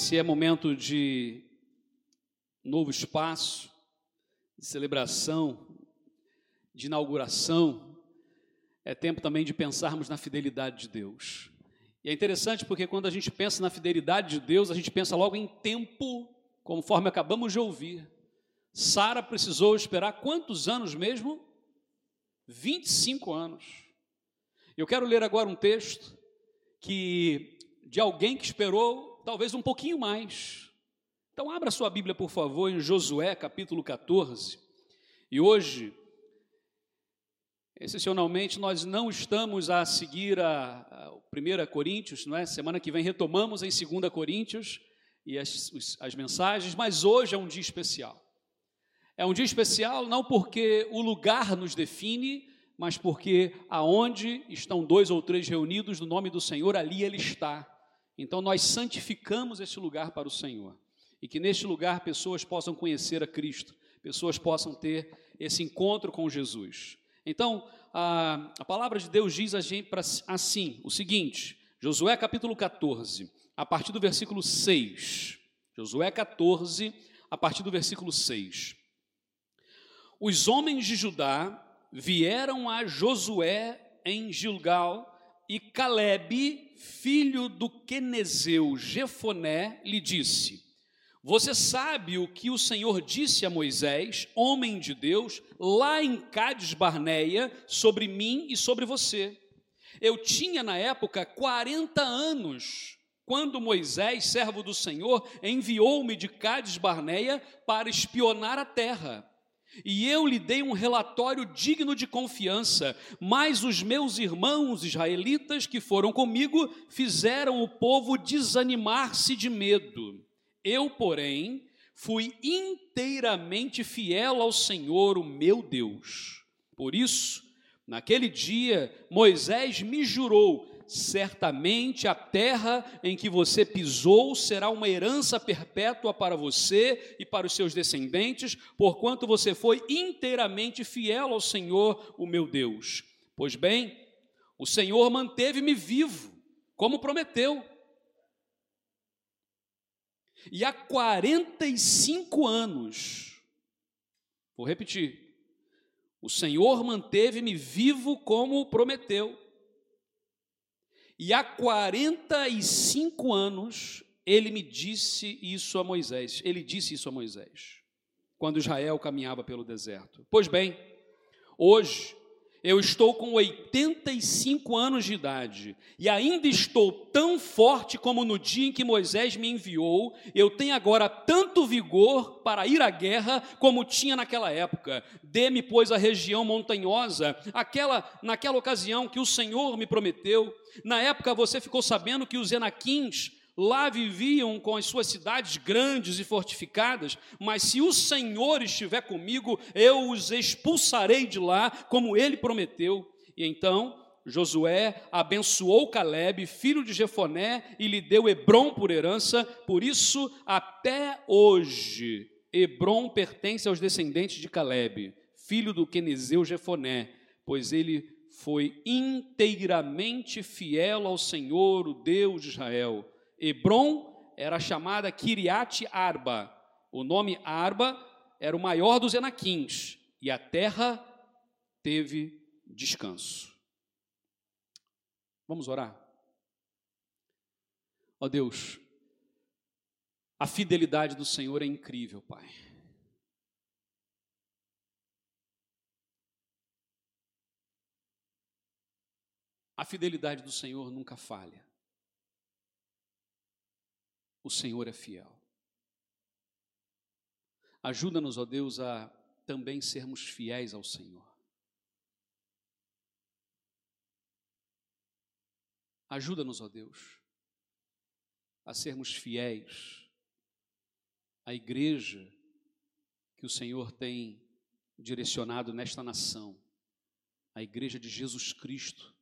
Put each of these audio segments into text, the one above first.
Esse é momento de novo espaço, de celebração, de inauguração. É tempo também de pensarmos na fidelidade de Deus. E é interessante porque quando a gente pensa na fidelidade de Deus, a gente pensa logo em tempo, conforme acabamos de ouvir. Sara precisou esperar quantos anos mesmo? 25 anos. Eu quero ler agora um texto que de alguém que esperou talvez um pouquinho mais. Então abra sua Bíblia, por favor, em Josué, capítulo 14. E hoje, excepcionalmente, nós não estamos a seguir a, a 1 Coríntios, não é? Semana que vem retomamos em 2 Coríntios e as, as mensagens, mas hoje é um dia especial. É um dia especial não porque o lugar nos define, mas porque aonde estão dois ou três reunidos no nome do Senhor, ali Ele está. Então nós santificamos esse lugar para o Senhor. E que neste lugar pessoas possam conhecer a Cristo, pessoas possam ter esse encontro com Jesus. Então, a, a palavra de Deus diz a gente assim, o seguinte, Josué capítulo 14, a partir do versículo 6. Josué 14, a partir do versículo 6. Os homens de Judá vieram a Josué em Gilgal, e Caleb, filho do Quenezeu Jefoné, lhe disse: Você sabe o que o Senhor disse a Moisés, homem de Deus, lá em Cades Barneia, sobre mim e sobre você. Eu tinha na época 40 anos, quando Moisés, servo do Senhor, enviou-me de Cades Barneia para espionar a terra. E eu lhe dei um relatório digno de confiança, mas os meus irmãos israelitas que foram comigo fizeram o povo desanimar-se de medo. Eu, porém, fui inteiramente fiel ao Senhor, o meu Deus. Por isso, naquele dia, Moisés me jurou certamente a terra em que você pisou será uma herança perpétua para você e para os seus descendentes, porquanto você foi inteiramente fiel ao Senhor, o meu Deus. Pois bem, o Senhor manteve-me vivo, como prometeu. E há 45 anos, vou repetir, o Senhor manteve-me vivo como prometeu. E há 45 anos ele me disse isso a Moisés. Ele disse isso a Moisés, quando Israel caminhava pelo deserto. Pois bem, hoje eu estou com 85 anos de idade e ainda estou tão forte como no dia em que Moisés me enviou. Eu tenho agora tanto vigor para ir à guerra como tinha naquela época. Dê-me, pois, a região montanhosa, aquela naquela ocasião que o Senhor me prometeu. Na época você ficou sabendo que os Enaquins Lá viviam com as suas cidades grandes e fortificadas, mas se o Senhor estiver comigo, eu os expulsarei de lá, como ele prometeu. E então Josué abençoou Caleb, filho de Jefoné, e lhe deu Hebron por herança. Por isso, até hoje, Hebron pertence aos descendentes de Caleb, filho do Quenezeu Jefoné, pois ele foi inteiramente fiel ao Senhor, o Deus de Israel Hebron era chamada Kiriat Arba. O nome Arba era o maior dos Enaquins, e a terra teve descanso. Vamos orar? Ó oh Deus, a fidelidade do Senhor é incrível, Pai. A fidelidade do Senhor nunca falha o Senhor é fiel. Ajuda-nos, ó Deus, a também sermos fiéis ao Senhor. Ajuda-nos, ó Deus, a sermos fiéis à igreja que o Senhor tem direcionado nesta nação, a igreja de Jesus Cristo,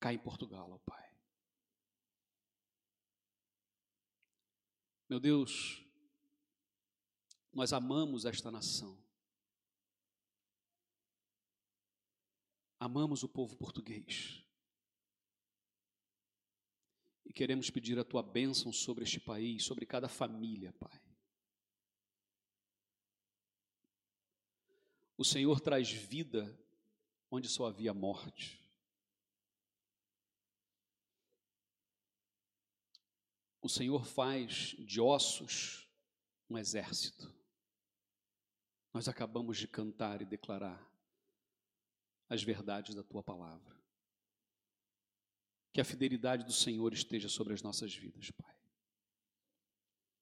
cá em Portugal, ó Pai. Meu Deus, nós amamos esta nação. Amamos o povo português. E queremos pedir a tua bênção sobre este país, sobre cada família, Pai. O Senhor traz vida onde só havia morte. O Senhor faz de ossos um exército. Nós acabamos de cantar e declarar as verdades da tua palavra. Que a fidelidade do Senhor esteja sobre as nossas vidas, Pai.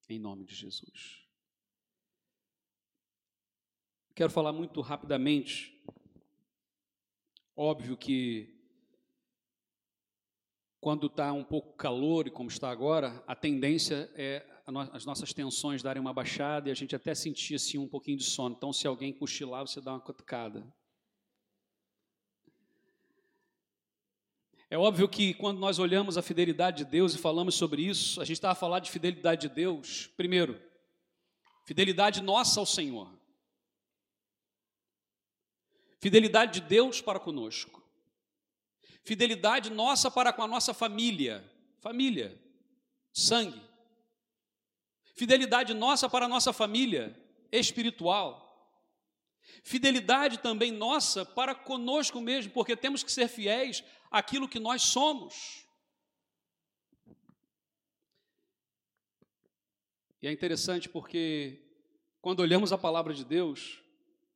Em nome de Jesus. Quero falar muito rapidamente. Óbvio que quando está um pouco calor, e como está agora, a tendência é as nossas tensões darem uma baixada e a gente até sentir assim, um pouquinho de sono. Então, se alguém cochilar, você dá uma cutucada. É óbvio que quando nós olhamos a fidelidade de Deus e falamos sobre isso, a gente está a falar de fidelidade de Deus, primeiro, fidelidade nossa ao Senhor. Fidelidade de Deus para conosco. Fidelidade nossa para com a nossa família, família, sangue. Fidelidade nossa para a nossa família espiritual. Fidelidade também nossa para conosco mesmo, porque temos que ser fiéis àquilo que nós somos. E é interessante porque, quando olhamos a palavra de Deus,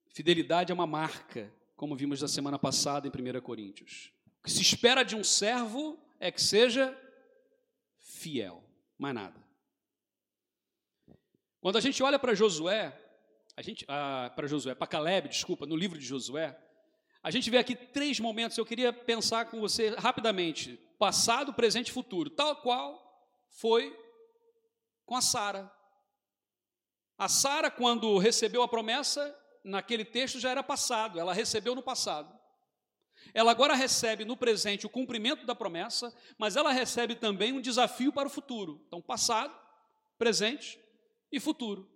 fidelidade é uma marca, como vimos na semana passada em 1 Coríntios. Que se espera de um servo é que seja fiel, mais nada. Quando a gente olha para Josué, a gente, ah, para Josué, para Caleb, desculpa, no livro de Josué, a gente vê aqui três momentos, eu queria pensar com você rapidamente, passado, presente e futuro, tal qual foi com a Sara. A Sara, quando recebeu a promessa, naquele texto já era passado, ela recebeu no passado. Ela agora recebe no presente o cumprimento da promessa, mas ela recebe também um desafio para o futuro. Então, passado, presente e futuro.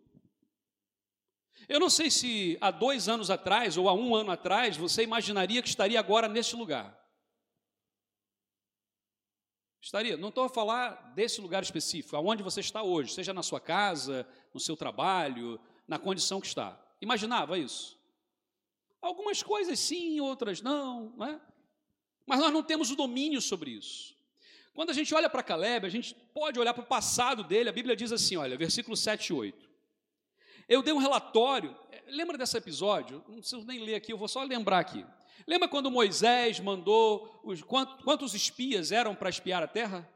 Eu não sei se há dois anos atrás ou há um ano atrás você imaginaria que estaria agora neste lugar. Estaria, não estou a falar desse lugar específico, aonde você está hoje, seja na sua casa, no seu trabalho, na condição que está. Imaginava isso? Algumas coisas sim, outras não, não é? Mas nós não temos o domínio sobre isso. Quando a gente olha para Caleb, a gente pode olhar para o passado dele, a Bíblia diz assim, olha, versículo 7 e 8. Eu dei um relatório, lembra desse episódio? Não preciso nem ler aqui, eu vou só lembrar aqui. Lembra quando Moisés mandou, os, quantos, quantos espias eram para espiar a terra?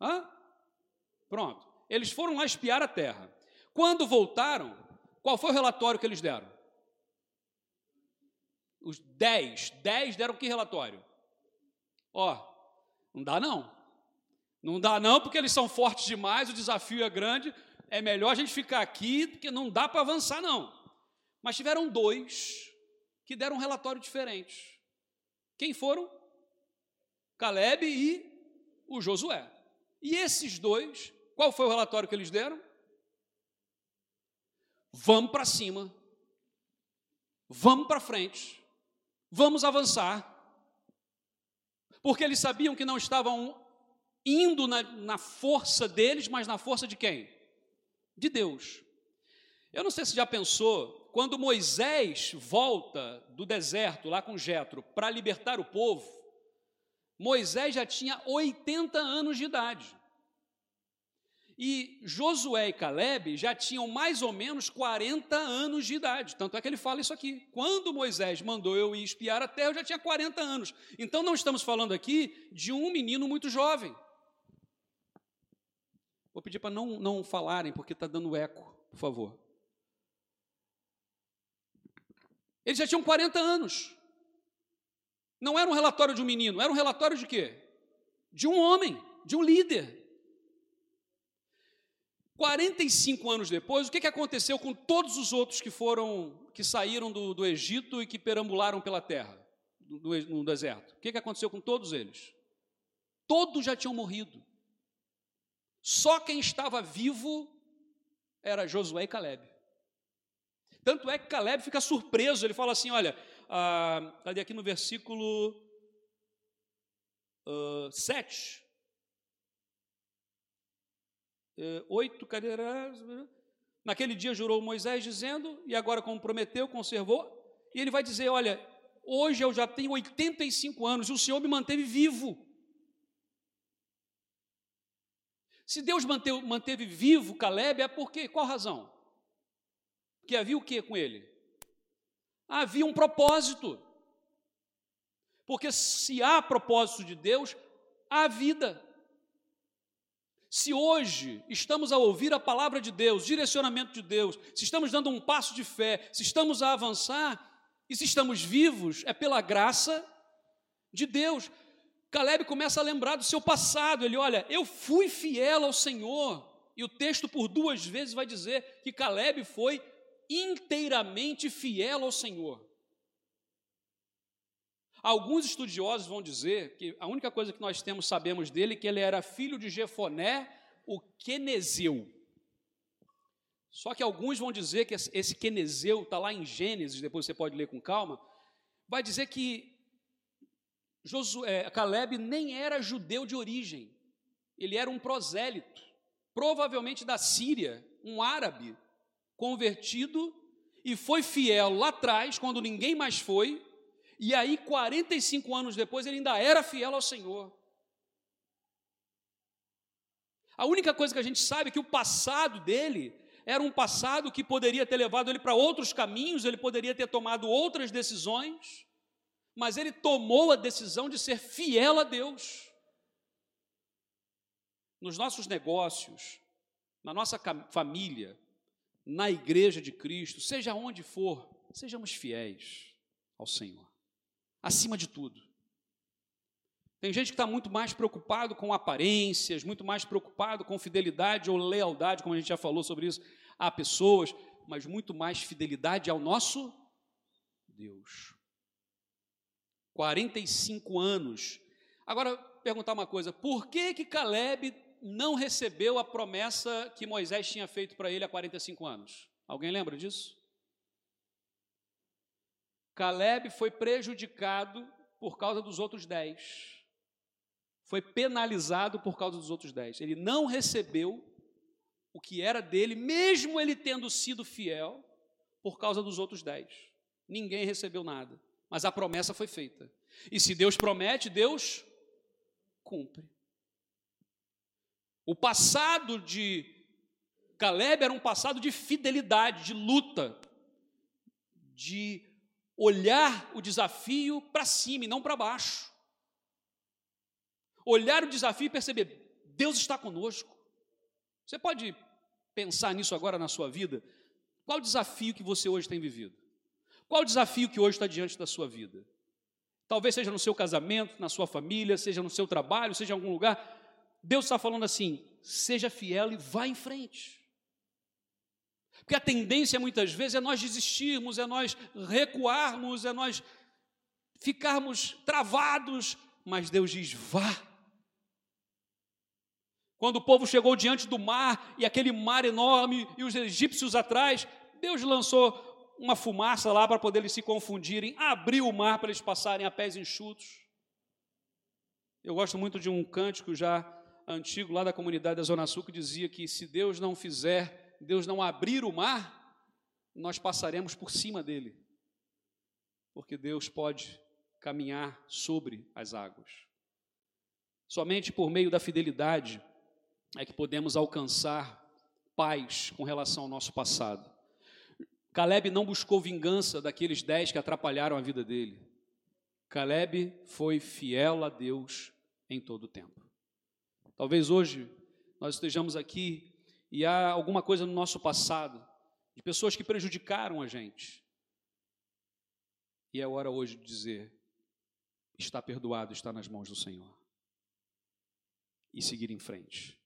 Hã? Pronto. Eles foram lá espiar a terra. Quando voltaram, qual foi o relatório que eles deram? Os dez. Dez deram que relatório? Ó, não dá não. Não dá não, porque eles são fortes demais, o desafio é grande é melhor a gente ficar aqui, porque não dá para avançar, não. Mas tiveram dois que deram um relatório diferente. Quem foram? Caleb e o Josué. E esses dois, qual foi o relatório que eles deram? Vamos para cima, vamos para frente, vamos avançar. Porque eles sabiam que não estavam indo na, na força deles, mas na força de quem? de Deus. Eu não sei se já pensou, quando Moisés volta do deserto lá com Jetro para libertar o povo, Moisés já tinha 80 anos de idade. E Josué e Caleb já tinham mais ou menos 40 anos de idade. Tanto é que ele fala isso aqui. Quando Moisés mandou eu ir espiar a terra, eu já tinha 40 anos. Então não estamos falando aqui de um menino muito jovem. Vou pedir para não, não falarem, porque está dando eco, por favor. Eles já tinham 40 anos. Não era um relatório de um menino, era um relatório de quê? De um homem, de um líder. 45 anos depois, o que, que aconteceu com todos os outros que foram, que saíram do, do Egito e que perambularam pela terra, do, no deserto? O que, que aconteceu com todos eles? Todos já tinham morrido. Só quem estava vivo era Josué e Caleb. Tanto é que Caleb fica surpreso, ele fala assim: olha, ah, aqui no versículo uh, 7, eh, 8, cadê? Naquele dia jurou Moisés dizendo, e agora como prometeu, conservou, e ele vai dizer, olha, hoje eu já tenho 85 anos e o Senhor me manteve vivo. Se Deus manteve, manteve vivo Caleb, é porque, qual razão? Porque havia o que com ele? Havia um propósito. Porque se há propósito de Deus, há vida. Se hoje estamos a ouvir a palavra de Deus, direcionamento de Deus, se estamos dando um passo de fé, se estamos a avançar e se estamos vivos, é pela graça de Deus. Caleb começa a lembrar do seu passado. Ele olha, eu fui fiel ao Senhor. E o texto por duas vezes vai dizer que Caleb foi inteiramente fiel ao Senhor. Alguns estudiosos vão dizer que a única coisa que nós temos sabemos dele é que ele era filho de Jefoné, o Quenezeu. Só que alguns vão dizer que esse Quenezeu está lá em Gênesis, depois você pode ler com calma, vai dizer que Josué, Caleb nem era judeu de origem, ele era um prosélito, provavelmente da Síria, um árabe convertido e foi fiel lá atrás, quando ninguém mais foi, e aí 45 anos depois ele ainda era fiel ao Senhor. A única coisa que a gente sabe é que o passado dele era um passado que poderia ter levado ele para outros caminhos, ele poderia ter tomado outras decisões, mas ele tomou a decisão de ser fiel a Deus. Nos nossos negócios, na nossa família, na igreja de Cristo, seja onde for, sejamos fiéis ao Senhor, acima de tudo. Tem gente que está muito mais preocupado com aparências, muito mais preocupado com fidelidade ou lealdade, como a gente já falou sobre isso, a pessoas, mas muito mais fidelidade ao nosso Deus. 45 anos. Agora, perguntar uma coisa: por que que Caleb não recebeu a promessa que Moisés tinha feito para ele há 45 anos? Alguém lembra disso? Caleb foi prejudicado por causa dos outros dez. Foi penalizado por causa dos outros dez. Ele não recebeu o que era dele, mesmo ele tendo sido fiel, por causa dos outros dez. Ninguém recebeu nada mas a promessa foi feita. E se Deus promete, Deus cumpre. O passado de Caleb era um passado de fidelidade, de luta, de olhar o desafio para cima e não para baixo. Olhar o desafio e perceber, Deus está conosco. Você pode pensar nisso agora na sua vida? Qual o desafio que você hoje tem vivido? Qual o desafio que hoje está diante da sua vida? Talvez seja no seu casamento, na sua família, seja no seu trabalho, seja em algum lugar. Deus está falando assim: seja fiel e vá em frente. Porque a tendência muitas vezes é nós desistirmos, é nós recuarmos, é nós ficarmos travados, mas Deus diz: vá. Quando o povo chegou diante do mar e aquele mar enorme e os egípcios atrás, Deus lançou uma fumaça lá para poder eles se confundirem, abriu o mar para eles passarem a pés enxutos. Eu gosto muito de um cântico já antigo lá da comunidade da Zona Sul que dizia que se Deus não fizer, Deus não abrir o mar, nós passaremos por cima dele. Porque Deus pode caminhar sobre as águas. Somente por meio da fidelidade é que podemos alcançar paz com relação ao nosso passado. Caleb não buscou vingança daqueles dez que atrapalharam a vida dele. Caleb foi fiel a Deus em todo o tempo. Talvez hoje nós estejamos aqui e há alguma coisa no nosso passado de pessoas que prejudicaram a gente. E é hora hoje de dizer: está perdoado, está nas mãos do Senhor. E seguir em frente,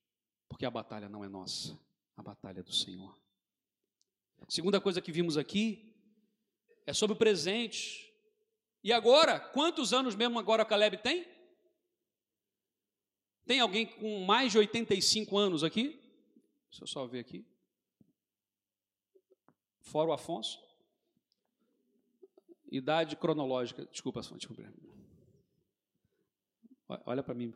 porque a batalha não é nossa, a batalha é do Senhor. Segunda coisa que vimos aqui é sobre o presente. E agora, quantos anos mesmo agora Caleb tem? Tem alguém com mais de 85 anos aqui? Deixa eu só ver aqui. Fora o Afonso. Idade cronológica. Desculpa, desculpa. Olha para mim.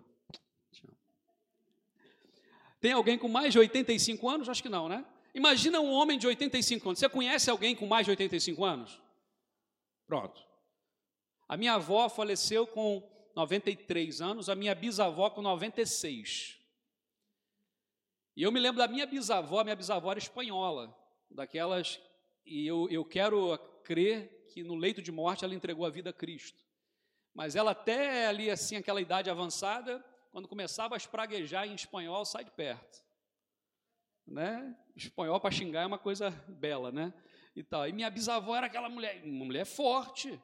Tem alguém com mais de 85 anos? Acho que não, né? Imagina um homem de 85 anos. Você conhece alguém com mais de 85 anos? Pronto. A minha avó faleceu com 93 anos, a minha bisavó com 96. E eu me lembro da minha bisavó, minha bisavó era espanhola, daquelas, e eu, eu quero crer que no leito de morte ela entregou a vida a Cristo. Mas ela até ali, assim, aquela idade avançada, quando começava a espraguejar em espanhol, sai de perto. Né? Espanhol para xingar é uma coisa bela, né? E, tal. e minha bisavó era aquela mulher, uma mulher forte,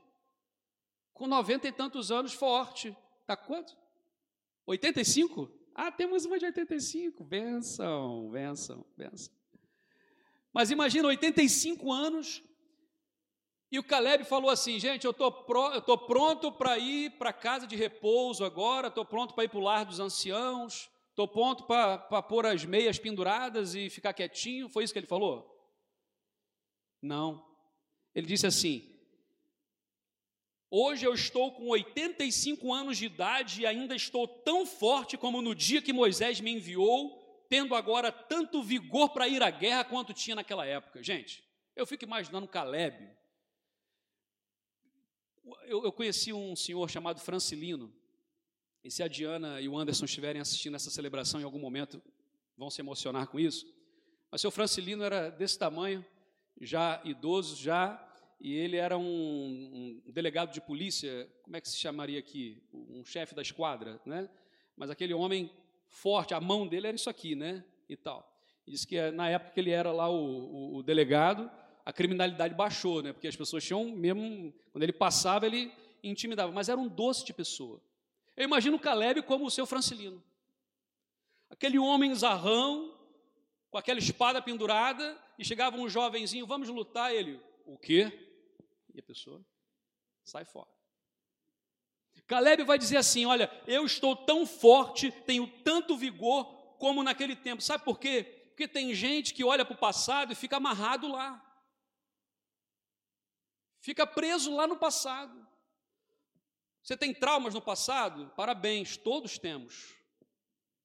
com noventa e tantos anos, forte. Tá quanto? 85? Ah, temos uma de 85. Benção, benção, benção. Mas imagina, 85 anos, e o Caleb falou assim: gente, eu estou pronto para ir para casa de repouso agora, estou pronto para ir para o lar dos anciãos, estou pronto para pôr as meias penduradas e ficar quietinho. Foi isso que ele falou? Não. Ele disse assim: Hoje eu estou com 85 anos de idade e ainda estou tão forte como no dia que Moisés me enviou, tendo agora tanto vigor para ir à guerra quanto tinha naquela época. Gente, eu fico imaginando Caleb eu, eu conheci um senhor chamado Francilino, e se a Diana e o Anderson estiverem assistindo essa celebração em algum momento, vão se emocionar com isso. Mas seu Francilino era desse tamanho, já idoso, já, e ele era um, um, delegado de polícia, como é que se chamaria aqui? Um chefe da esquadra, né? Mas aquele homem forte, a mão dele era isso aqui, né? E tal. Disse que na época que ele era lá o, o, o delegado, a criminalidade baixou, né? Porque as pessoas tinham mesmo, quando ele passava, ele intimidava, mas era um doce de pessoa. Eu imagino o Caleb como o seu Francilino. Aquele homem zarrão, com aquela espada pendurada, e chegava um jovenzinho, vamos lutar, ele, o quê? E a pessoa sai fora. Caleb vai dizer assim: Olha, eu estou tão forte, tenho tanto vigor como naquele tempo. Sabe por quê? Porque tem gente que olha para o passado e fica amarrado lá. Fica preso lá no passado. Você tem traumas no passado? Parabéns, todos temos.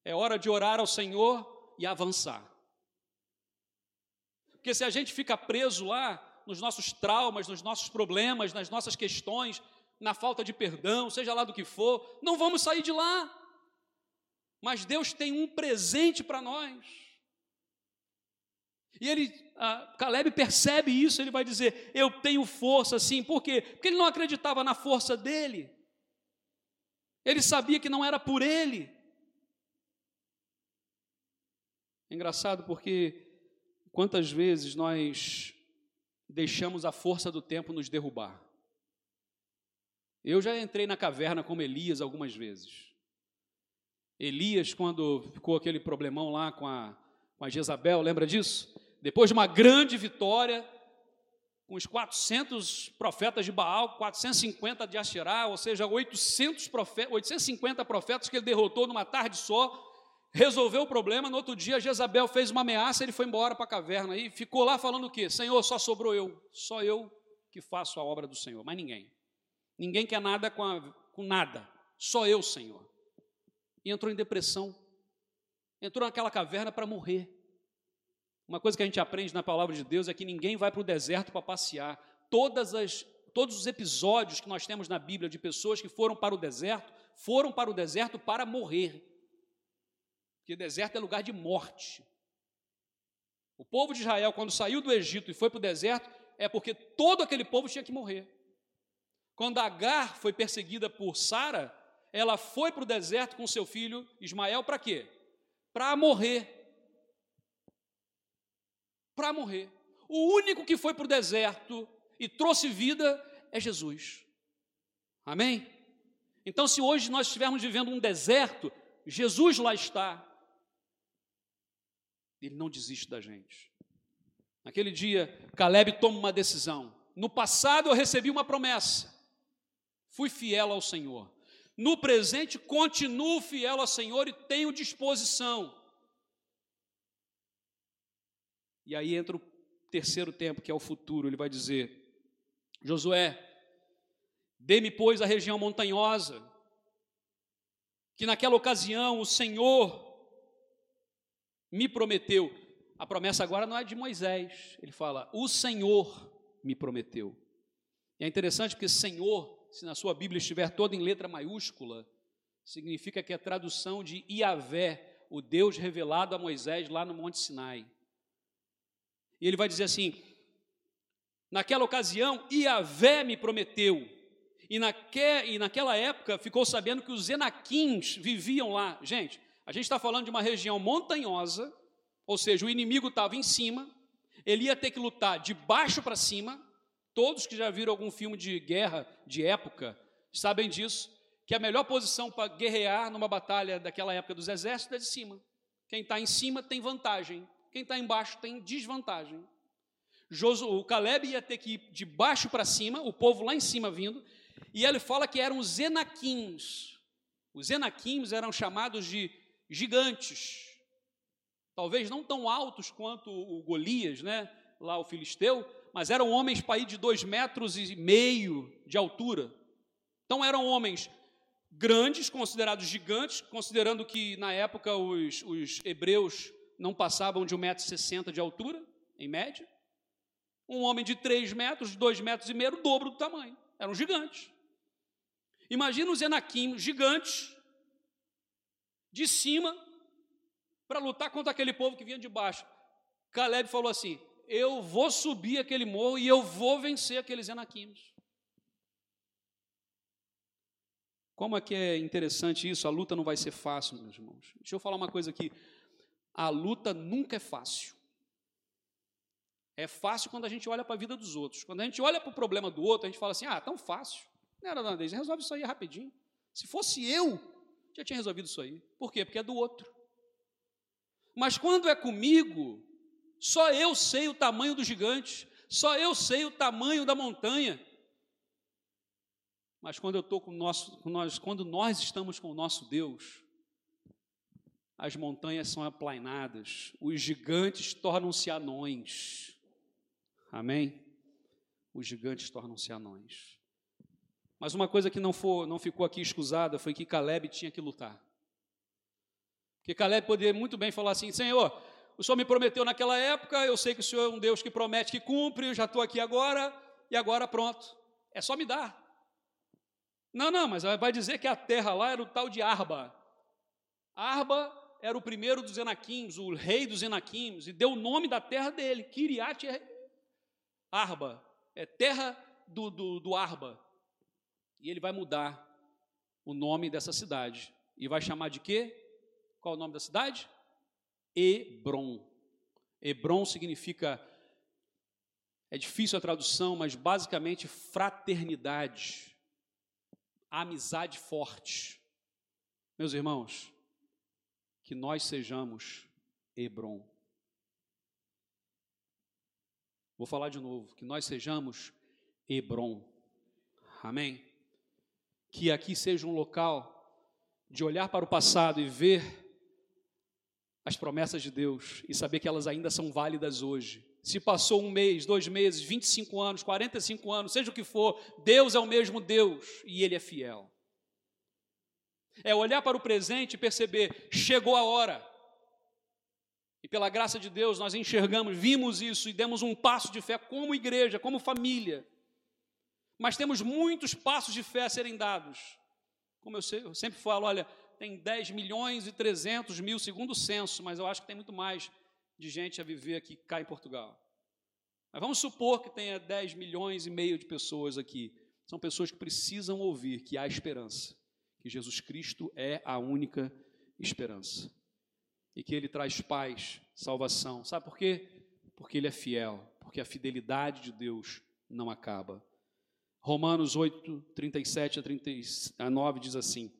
É hora de orar ao Senhor e avançar. Porque se a gente fica preso lá, nos nossos traumas, nos nossos problemas, nas nossas questões, na falta de perdão, seja lá do que for, não vamos sair de lá. Mas Deus tem um presente para nós. E ele, Caleb percebe isso, ele vai dizer: Eu tenho força sim. Por quê? Porque ele não acreditava na força dele. Ele sabia que não era por ele. Engraçado porque quantas vezes nós deixamos a força do tempo nos derrubar. Eu já entrei na caverna como Elias algumas vezes. Elias, quando ficou aquele problemão lá com a, com a Jezabel, lembra disso? depois de uma grande vitória, com os 400 profetas de Baal, 450 de Asherá, ou seja, 800 profetas, 850 profetas que ele derrotou numa tarde só, resolveu o problema. No outro dia, Jezabel fez uma ameaça, ele foi embora para a caverna e ficou lá falando o quê? Senhor, só sobrou eu, só eu que faço a obra do Senhor, mais ninguém. Ninguém quer nada com, a, com nada, só eu, Senhor. E entrou em depressão, entrou naquela caverna para morrer. Uma coisa que a gente aprende na palavra de Deus é que ninguém vai para o deserto para passear. Todas as, todos os episódios que nós temos na Bíblia de pessoas que foram para o deserto, foram para o deserto para morrer. Porque deserto é lugar de morte. O povo de Israel, quando saiu do Egito e foi para o deserto, é porque todo aquele povo tinha que morrer. Quando Agar foi perseguida por Sara, ela foi para o deserto com seu filho Ismael para quê? Para morrer para morrer. O único que foi para o deserto e trouxe vida é Jesus. Amém? Então, se hoje nós estivermos vivendo um deserto, Jesus lá está. Ele não desiste da gente. Naquele dia, Caleb toma uma decisão. No passado eu recebi uma promessa. Fui fiel ao Senhor. No presente, continuo fiel ao Senhor e tenho disposição. E aí entra o terceiro tempo, que é o futuro. Ele vai dizer: Josué, dê-me, pois, a região montanhosa, que naquela ocasião o Senhor me prometeu. A promessa agora não é de Moisés. Ele fala: O Senhor me prometeu. E é interessante porque Senhor, se na sua Bíblia estiver toda em letra maiúscula, significa que é tradução de Iavé, o Deus revelado a Moisés lá no Monte Sinai. E ele vai dizer assim: Naquela ocasião, Iavé me prometeu. E, naque, e naquela época ficou sabendo que os Enaquins viviam lá. Gente, a gente está falando de uma região montanhosa, ou seja, o inimigo estava em cima, ele ia ter que lutar de baixo para cima. Todos que já viram algum filme de guerra de época sabem disso, que a melhor posição para guerrear numa batalha daquela época dos exércitos é de cima. Quem está em cima tem vantagem, quem está embaixo tem desvantagem. o Caleb ia ter que ir de baixo para cima, o povo lá em cima vindo, e ele fala que eram os Enaquins. Os Enaquins eram chamados de gigantes. Talvez não tão altos quanto o Golias, né? lá o filisteu, mas eram homens para ir de dois metros e meio de altura. Então eram homens grandes, considerados gigantes, considerando que na época os, os hebreus não passavam de 1,60m de altura, em média. Um homem de 3 metros, de 2 metros e meio, o dobro do tamanho. Eram gigantes. Imagina os Enaquim, gigantes, de cima, para lutar contra aquele povo que vinha de baixo. Caleb falou assim: Eu vou subir aquele morro e eu vou vencer aqueles Enaquimos. Como é que é interessante isso? A luta não vai ser fácil, meus irmãos. Deixa eu falar uma coisa aqui. A luta nunca é fácil. É fácil quando a gente olha para a vida dos outros. Quando a gente olha para o problema do outro, a gente fala assim: ah, tão fácil. Não era nada resolve isso aí rapidinho. Se fosse eu, já tinha resolvido isso aí. Por quê? Porque é do outro. Mas quando é comigo, só eu sei o tamanho do gigante, só eu sei o tamanho da montanha. Mas quando eu estou com, nosso, com nós, quando nós estamos com o nosso Deus, as montanhas são aplainadas, os gigantes tornam-se anões. Amém? Os gigantes tornam-se anões. Mas uma coisa que não, for, não ficou aqui escusada foi que Caleb tinha que lutar. Porque Caleb poderia muito bem falar assim: Senhor, o Senhor me prometeu naquela época, eu sei que o Senhor é um Deus que promete, que cumpre, eu já estou aqui agora, e agora pronto. É só me dar. Não, não, mas vai dizer que a terra lá era o tal de Arba. Arba era o primeiro dos Enaquims, o rei dos Enaquims, e deu o nome da terra dele, Kiriat Arba, é terra do, do, do Arba. E ele vai mudar o nome dessa cidade. E vai chamar de quê? Qual é o nome da cidade? Hebron. Hebron significa, é difícil a tradução, mas basicamente fraternidade, amizade forte. Meus irmãos, que nós sejamos Hebron. Vou falar de novo, que nós sejamos Hebron. Amém? Que aqui seja um local de olhar para o passado e ver as promessas de Deus e saber que elas ainda são válidas hoje. Se passou um mês, dois meses, 25 anos, 45 anos, seja o que for, Deus é o mesmo Deus e Ele é fiel. É olhar para o presente e perceber, chegou a hora. E pela graça de Deus nós enxergamos, vimos isso e demos um passo de fé como igreja, como família mas temos muitos passos de fé a serem dados. Como eu, eu sempre falo, olha, tem 10 milhões e 300 mil segundo o censo, mas eu acho que tem muito mais de gente a viver aqui cá em Portugal. Mas vamos supor que tenha 10 milhões e meio de pessoas aqui. São pessoas que precisam ouvir que há esperança, que Jesus Cristo é a única esperança. E que Ele traz paz, salvação. Sabe por quê? Porque Ele é fiel, porque a fidelidade de Deus não acaba. Romanos 8, 37 a 39 diz assim: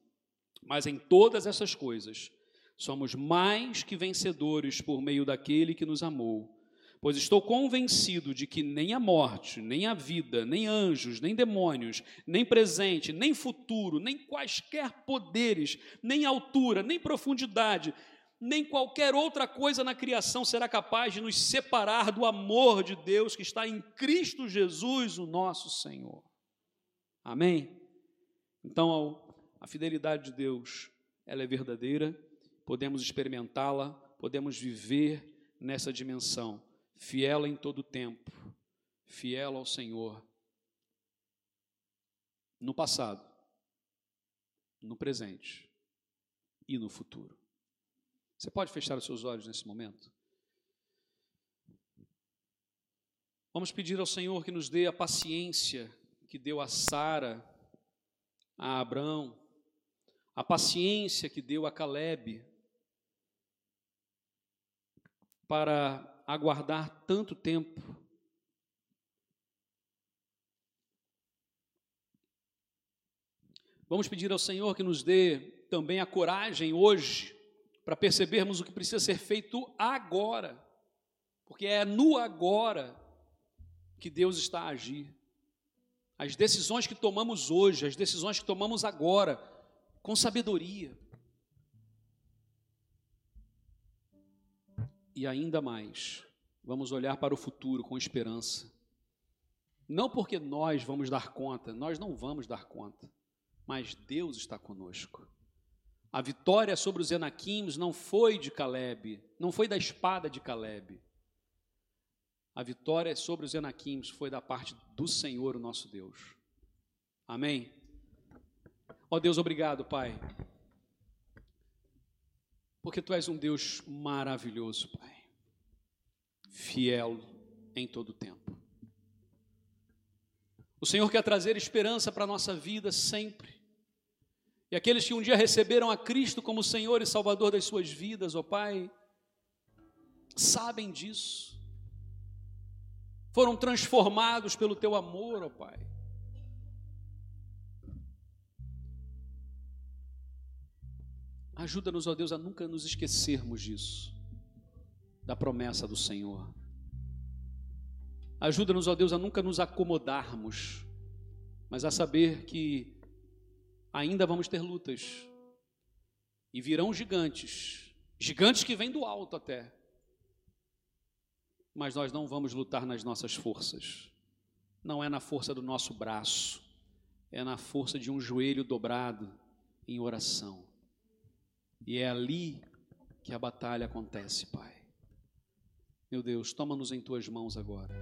Mas em todas essas coisas somos mais que vencedores por meio daquele que nos amou. Pois estou convencido de que nem a morte, nem a vida, nem anjos, nem demônios, nem presente, nem futuro, nem quaisquer poderes, nem altura, nem profundidade, nem qualquer outra coisa na criação será capaz de nos separar do amor de Deus que está em Cristo Jesus, o nosso Senhor. Amém? Então, a fidelidade de Deus, ela é verdadeira, podemos experimentá-la podemos viver nessa dimensão, fiel em todo tempo, fiel ao Senhor, no passado, no presente e no futuro. Você pode fechar os seus olhos nesse momento? Vamos pedir ao Senhor que nos dê a paciência que deu a Sara, a Abraão, a paciência que deu a Caleb, para aguardar tanto tempo. Vamos pedir ao Senhor que nos dê também a coragem hoje para percebermos o que precisa ser feito agora, porque é no agora que Deus está a agir. As decisões que tomamos hoje, as decisões que tomamos agora, com sabedoria. E ainda mais, vamos olhar para o futuro com esperança. Não porque nós vamos dar conta, nós não vamos dar conta, mas Deus está conosco. A vitória sobre os Enaquims não foi de Caleb, não foi da espada de Caleb. A vitória sobre os Enaquims foi da parte do Senhor, o nosso Deus. Amém? Ó Deus, obrigado, Pai. Porque Tu és um Deus maravilhoso, Pai. Fiel em todo o tempo. O Senhor quer trazer esperança para a nossa vida sempre. E aqueles que um dia receberam a Cristo como Senhor e Salvador das suas vidas, ó Pai, sabem disso foram transformados pelo teu amor, ó Pai. Ajuda-nos, ó Deus, a nunca nos esquecermos disso, da promessa do Senhor. Ajuda-nos, ó Deus, a nunca nos acomodarmos, mas a saber que ainda vamos ter lutas e virão gigantes, gigantes que vêm do alto até mas nós não vamos lutar nas nossas forças. Não é na força do nosso braço, é na força de um joelho dobrado em oração. E é ali que a batalha acontece, Pai. Meu Deus, toma-nos em tuas mãos agora.